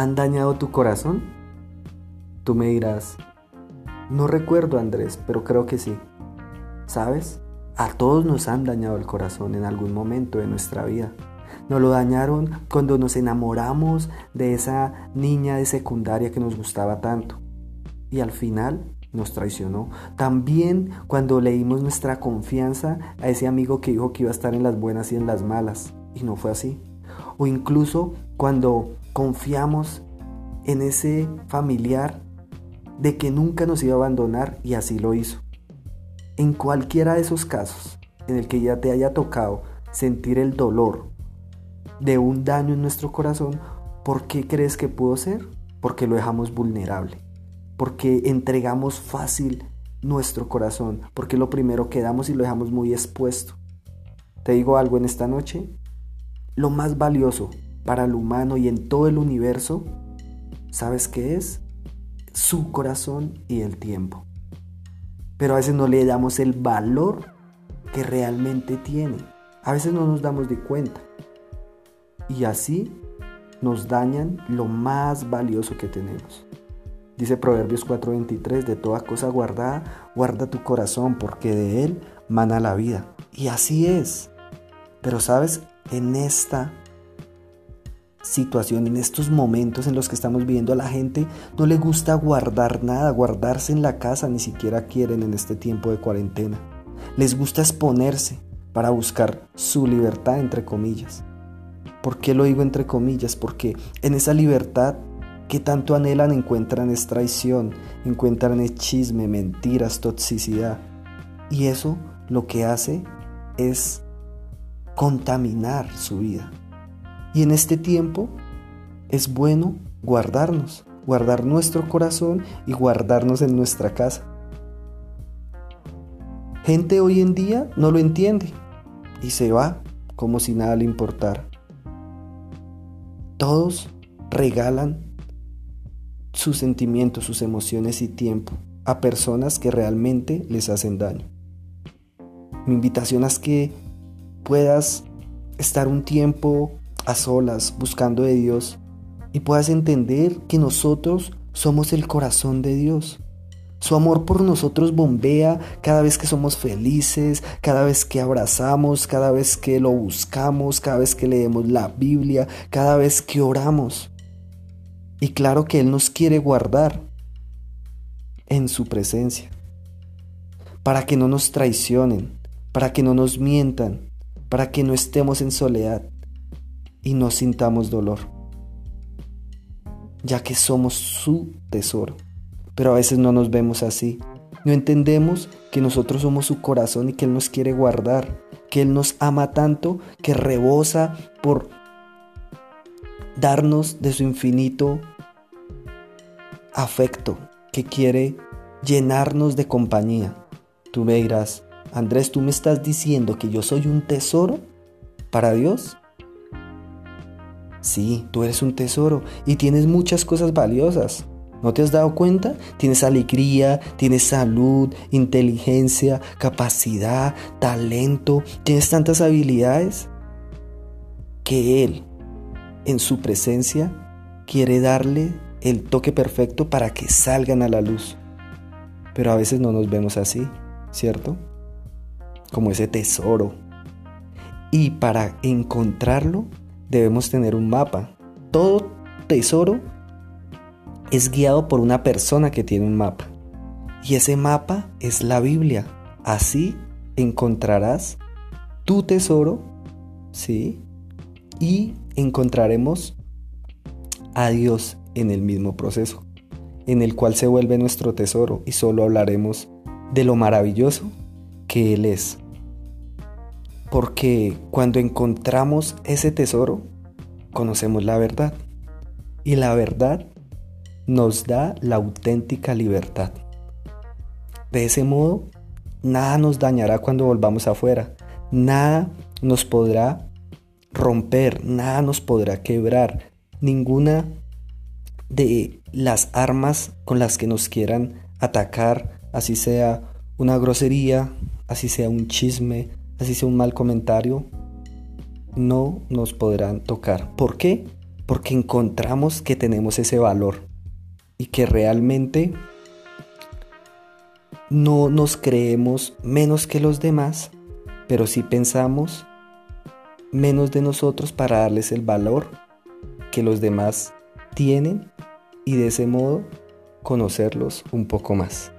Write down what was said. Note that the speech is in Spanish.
han dañado tu corazón? Tú me dirás, no recuerdo Andrés, pero creo que sí. ¿Sabes? A todos nos han dañado el corazón en algún momento de nuestra vida. Nos lo dañaron cuando nos enamoramos de esa niña de secundaria que nos gustaba tanto. Y al final nos traicionó. También cuando leímos nuestra confianza a ese amigo que dijo que iba a estar en las buenas y en las malas. Y no fue así. O incluso cuando confiamos en ese familiar de que nunca nos iba a abandonar y así lo hizo. En cualquiera de esos casos en el que ya te haya tocado sentir el dolor de un daño en nuestro corazón, ¿por qué crees que pudo ser? Porque lo dejamos vulnerable, porque entregamos fácil nuestro corazón, porque lo primero que damos y lo dejamos muy expuesto. Te digo algo en esta noche, lo más valioso para el humano y en todo el universo, ¿sabes qué es? Su corazón y el tiempo. Pero a veces no le damos el valor que realmente tiene. A veces no nos damos de cuenta y así nos dañan lo más valioso que tenemos. Dice Proverbios 4:23, de toda cosa guardada, guarda tu corazón, porque de él mana la vida. Y así es. Pero sabes, en esta situación, en estos momentos en los que estamos viviendo, a la gente no le gusta guardar nada, guardarse en la casa, ni siquiera quieren en este tiempo de cuarentena. Les gusta exponerse para buscar su libertad, entre comillas. ¿Por qué lo digo entre comillas? Porque en esa libertad que tanto anhelan encuentran es traición, encuentran es chisme, mentiras, toxicidad. Y eso lo que hace es contaminar su vida. Y en este tiempo es bueno guardarnos, guardar nuestro corazón y guardarnos en nuestra casa. Gente hoy en día no lo entiende y se va como si nada le importara. Todos regalan sus sentimientos, sus emociones y tiempo a personas que realmente les hacen daño. Mi invitación es que puedas estar un tiempo a solas buscando de Dios y puedas entender que nosotros somos el corazón de Dios. Su amor por nosotros bombea cada vez que somos felices, cada vez que abrazamos, cada vez que lo buscamos, cada vez que leemos la Biblia, cada vez que oramos. Y claro que Él nos quiere guardar en su presencia, para que no nos traicionen, para que no nos mientan, para que no estemos en soledad y no sintamos dolor, ya que somos su tesoro pero a veces no nos vemos así. No entendemos que nosotros somos su corazón y que Él nos quiere guardar, que Él nos ama tanto que rebosa por darnos de su infinito afecto, que quiere llenarnos de compañía. Tú me Andrés, ¿tú me estás diciendo que yo soy un tesoro para Dios? Sí, tú eres un tesoro y tienes muchas cosas valiosas. ¿No te has dado cuenta? Tienes alegría, tienes salud, inteligencia, capacidad, talento, tienes tantas habilidades que Él, en su presencia, quiere darle el toque perfecto para que salgan a la luz. Pero a veces no nos vemos así, ¿cierto? Como ese tesoro. Y para encontrarlo debemos tener un mapa. Todo tesoro es guiado por una persona que tiene un mapa. Y ese mapa es la Biblia. Así encontrarás tu tesoro, ¿sí? Y encontraremos a Dios en el mismo proceso, en el cual se vuelve nuestro tesoro y solo hablaremos de lo maravilloso que Él es. Porque cuando encontramos ese tesoro, conocemos la verdad. Y la verdad nos da la auténtica libertad. De ese modo, nada nos dañará cuando volvamos afuera, nada nos podrá romper, nada nos podrá quebrar, ninguna de las armas con las que nos quieran atacar, así sea una grosería, así sea un chisme, así sea un mal comentario, no nos podrán tocar. ¿Por qué? porque encontramos que tenemos ese valor y que realmente no nos creemos menos que los demás, pero sí pensamos menos de nosotros para darles el valor que los demás tienen y de ese modo conocerlos un poco más.